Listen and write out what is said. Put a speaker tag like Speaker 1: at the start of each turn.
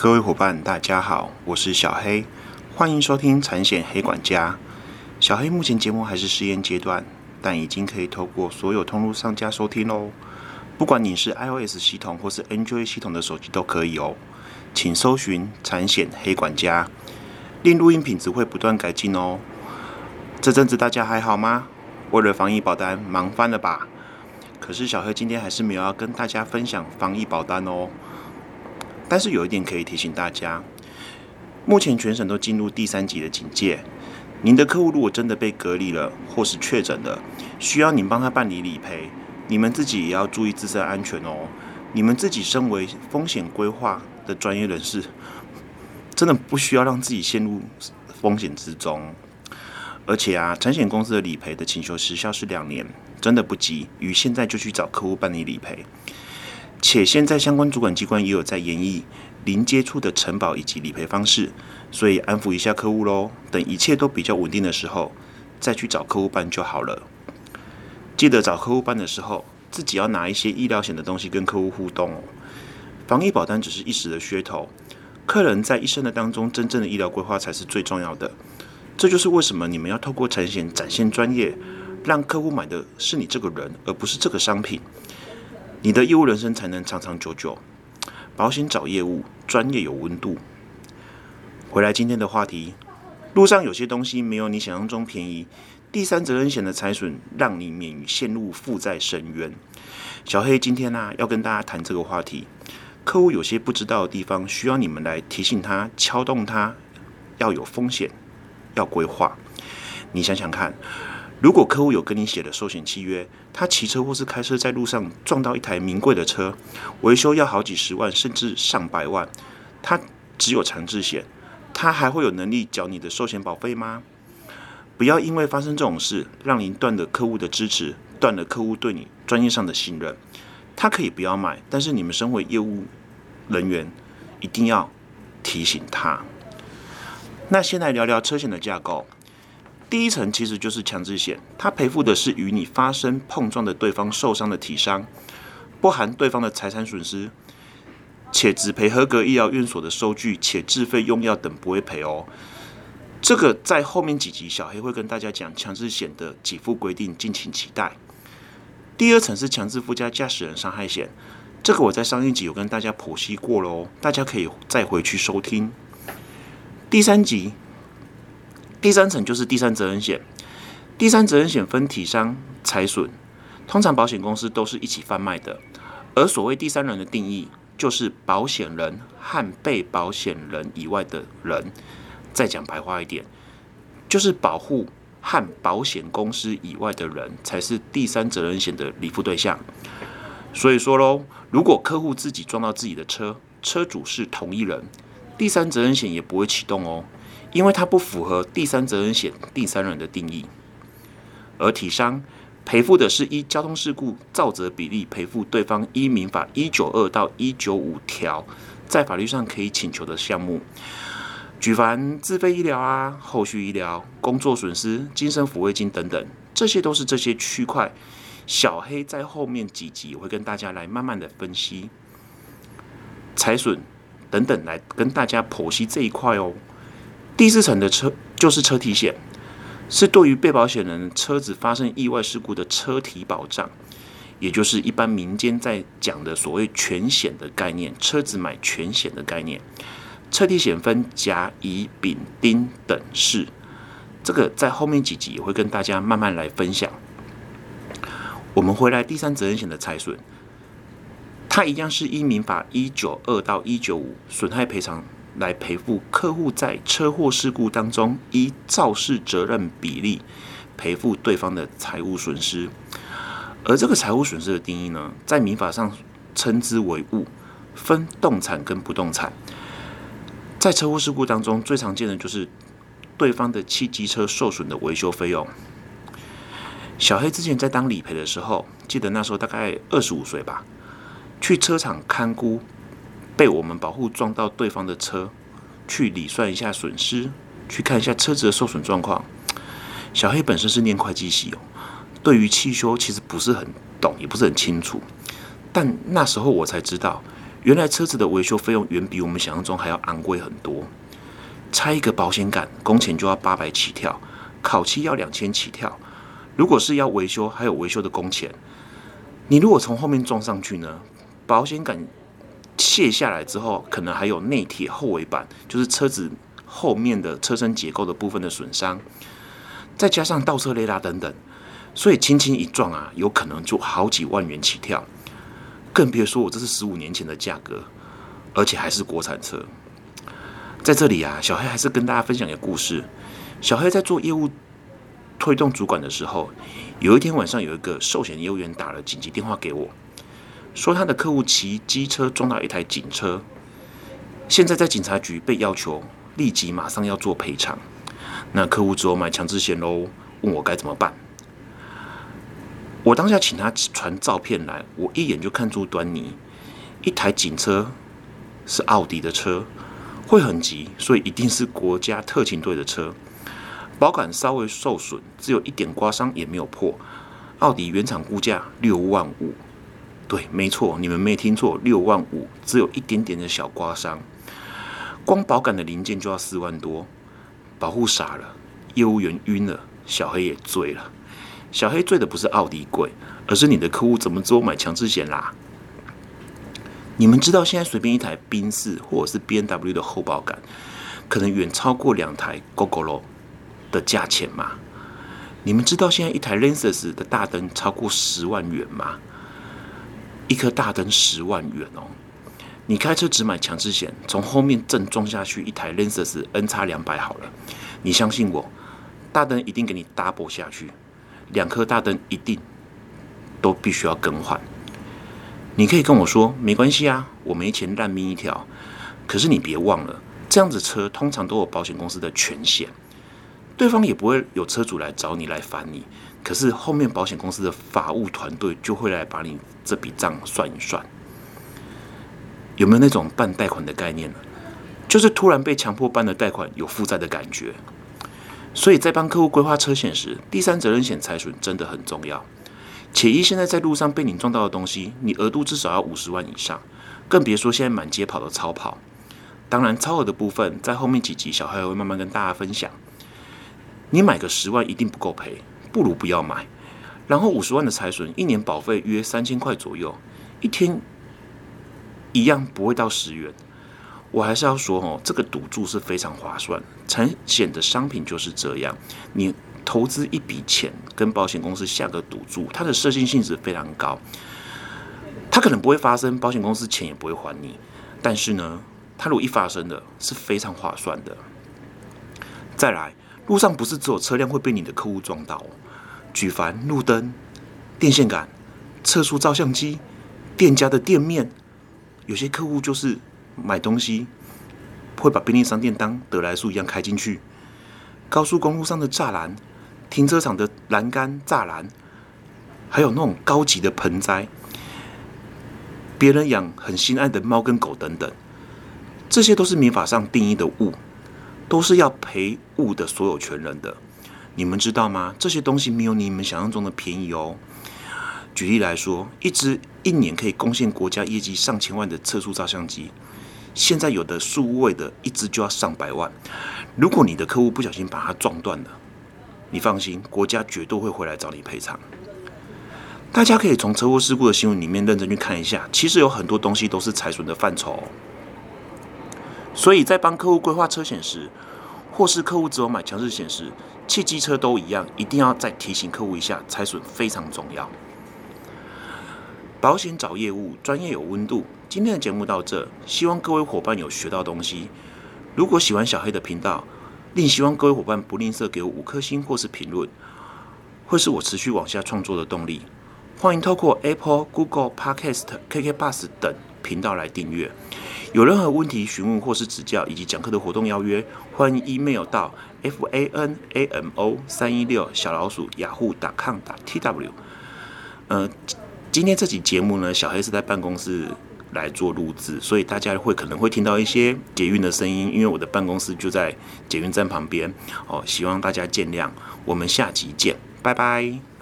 Speaker 1: 各位伙伴，大家好，我是小黑，欢迎收听产险黑管家。小黑目前节目还是试验阶段，但已经可以透过所有通路上架收听喽。不管你是 iOS 系统或是 Android 系统的手机都可以哦。请搜寻产险黑管家，令录音品质会不断改进哦。这阵子大家还好吗？为了防疫保单，忙翻了吧？可是小黑今天还是没有要跟大家分享防疫保单哦。但是有一点可以提醒大家，目前全省都进入第三级的警戒。您的客户如果真的被隔离了，或是确诊了，需要您帮他办理理赔，你们自己也要注意自身安全哦。你们自己身为风险规划的专业人士，真的不需要让自己陷入风险之中。而且啊，产险公司的理赔的请求时效是两年，真的不急，于现在就去找客户办理理赔。且现在相关主管机关也有在研议零接触的承保以及理赔方式，所以安抚一下客户喽。等一切都比较稳定的时候，再去找客户办就好了。记得找客户办的时候，自己要拿一些医疗险的东西跟客户互动哦。防疫保单只是一时的噱头，客人在一生的当中真正的医疗规划才是最重要的。这就是为什么你们要透过产险展现专业，让客户买的是你这个人，而不是这个商品。你的业务人生才能长长久久。保险找业务，专业有温度。回来今天的话题，路上有些东西没有你想象中便宜。第三责任险的财损，让你免于陷入负债深渊。小黑今天呢，要跟大家谈这个话题。客户有些不知道的地方，需要你们来提醒他、敲动他，要有风险，要规划。你想想看。如果客户有跟你写的寿险契约，他骑车或是开车在路上撞到一台名贵的车，维修要好几十万甚至上百万，他只有强制险，他还会有能力缴你的寿险保费吗？不要因为发生这种事，让您断了客户的支持，断了客户对你专业上的信任。他可以不要买，但是你们身为业务人员，一定要提醒他。那先来聊聊车险的架构。第一层其实就是强制险，它赔付的是与你发生碰撞的对方受伤的体伤，不含对方的财产损失，且只赔合格医疗院所的收据，且自费用药等不会赔哦。这个在后面几集小黑会跟大家讲强制险的给付规定，敬请期待。第二层是强制附加驾驶人伤害险，这个我在上一集有跟大家剖析过了哦，大家可以再回去收听。第三集。第三层就是第三责任险，第三责任险分体伤、财损，通常保险公司都是一起贩卖的。而所谓第三人的定义，就是保险人和被保险人以外的人。再讲白话一点，就是保护和保险公司以外的人才是第三责任险的理付对象。所以说喽，如果客户自己撞到自己的车，车主是同一人，第三责任险也不会启动哦。因为它不符合第三责任险第三人的定义，而体伤赔付的是依交通事故造责比例赔付对方依民法一九二到一九五条在法律上可以请求的项目，举凡自费医疗啊、后续医疗、工作损失、精神抚慰金等等，这些都是这些区块。小黑在后面几集会跟大家来慢慢的分析财损等等，来跟大家剖析这一块哦。第四层的车就是车体险，是对于被保险人车子发生意外事故的车体保障，也就是一般民间在讲的所谓全险的概念，车子买全险的概念。车体险分甲、乙、丙、丁等式，这个在后面几集也会跟大家慢慢来分享。我们回来第三责任险的财损，它一样是依民法一九二到一九五损害赔偿。来赔付客户在车祸事故当中依肇事责任比例赔付对方的财务损失，而这个财务损失的定义呢，在民法上称之为物，分动产跟不动产。在车祸事故当中，最常见的就是对方的汽机车受损的维修费用。小黑之前在当理赔的时候，记得那时候大概二十五岁吧，去车厂看估。被我们保护撞到对方的车，去理算一下损失，去看一下车子的受损状况。小黑本身是念会计系哦，对于汽修其实不是很懂，也不是很清楚。但那时候我才知道，原来车子的维修费用远比我们想象中还要昂贵很多。拆一个保险杆，工钱就要八百起跳，烤漆要两千起跳。如果是要维修，还有维修的工钱。你如果从后面撞上去呢？保险杆卸下来之后，可能还有内铁后尾板，就是车子后面的车身结构的部分的损伤，再加上倒车雷达等等，所以轻轻一撞啊，有可能就好几万元起跳。更别说我这是十五年前的价格，而且还是国产车。在这里啊，小黑还是跟大家分享一个故事。小黑在做业务推动主管的时候，有一天晚上，有一个寿险业务员打了紧急电话给我，说他的客户骑机车撞到一台警车，现在在警察局被要求立即马上要做赔偿。那客户只有买强制险喽，问我该怎么办。我当下请他传照片来，我一眼就看出端倪。一台警车是奥迪的车，会很急，所以一定是国家特勤队的车。保杆稍微受损，只有一点刮伤，也没有破。奥迪原厂估价六万五，对，没错，你们没听错，六万五，只有一点点的小刮伤。光保杆的零件就要四万多，保护傻了，业务员晕了，小黑也醉了。小黑醉的不是奥迪贵，而是你的客户怎么只有买强制险啦？你们知道现在随便一台宾士或者是 B N W 的后保杆，可能远超过两台 GoGoLo 的价钱吗？你们知道现在一台 Lexus 的大灯超过十万元吗？一颗大灯十万元哦！你开车只买强制险，从后面正撞下去一台 Lexus N 叉两百好了，你相信我，大灯一定给你 double 下去。两颗大灯一定都必须要更换。你可以跟我说没关系啊，我没钱烂命一条。可是你别忘了，这样子车通常都有保险公司的全险，对方也不会有车主来找你来烦你。可是后面保险公司的法务团队就会来把你这笔账算一算。有没有那种办贷款的概念呢？就是突然被强迫办了贷款，有负债的感觉。所以在帮客户规划车险时，第三责任险财损真的很重要。且一现在在路上被你撞到的东西，你额度至少要五十万以上，更别说现在满街跑的超跑。当然，超额的部分在后面几集小黑会慢慢跟大家分享。你买个十万一定不够赔，不如不要买。然后五十万的财损，一年保费约三千块左右，一天一样不会到十元。我还是要说哦，这个赌注是非常划算。产险的商品就是这样，你投资一笔钱跟保险公司下个赌注，它的设计性质非常高。它可能不会发生，保险公司钱也不会还你。但是呢，它如果一发生的是非常划算的。再来，路上不是只有车辆会被你的客户撞到，举凡路灯、电线杆、测速照相机、店家的店面，有些客户就是。买东西会把便利商店当得来速一样开进去，高速公路上的栅栏、停车场的栏杆、栅栏，还有那种高级的盆栽，别人养很心爱的猫跟狗等等，这些都是民法上定义的物，都是要赔物的所有权人的。你们知道吗？这些东西没有你们想象中的便宜哦。举例来说，一只一年可以贡献国家业绩上千万的测速照相机。现在有的数位的一只就要上百万，如果你的客户不小心把它撞断了，你放心，国家绝对会回来找你赔偿。大家可以从车祸事故的新闻里面认真去看一下，其实有很多东西都是财损的范畴。所以在帮客户规划车险时，或是客户只有买强制险时，汽机车都一样，一定要再提醒客户一下，拆损非常重要。保险找业务，专业有温度。今天的节目到这，希望各位伙伴有学到东西。如果喜欢小黑的频道，另希望各位伙伴不吝啬给我五颗星或是评论，会是我持续往下创作的动力。欢迎透过 Apple、Google Podcast、KK Bus 等频道来订阅。有任何问题询问或是指教，以及讲课的活动邀约，欢迎 email 到 fanamo 三一六小老鼠雅虎打 com 打 tw。呃，今天这集节目呢，小黑是在办公室。来做录制，所以大家会可能会听到一些捷运的声音，因为我的办公室就在捷运站旁边。哦，希望大家见谅。我们下集见，拜拜。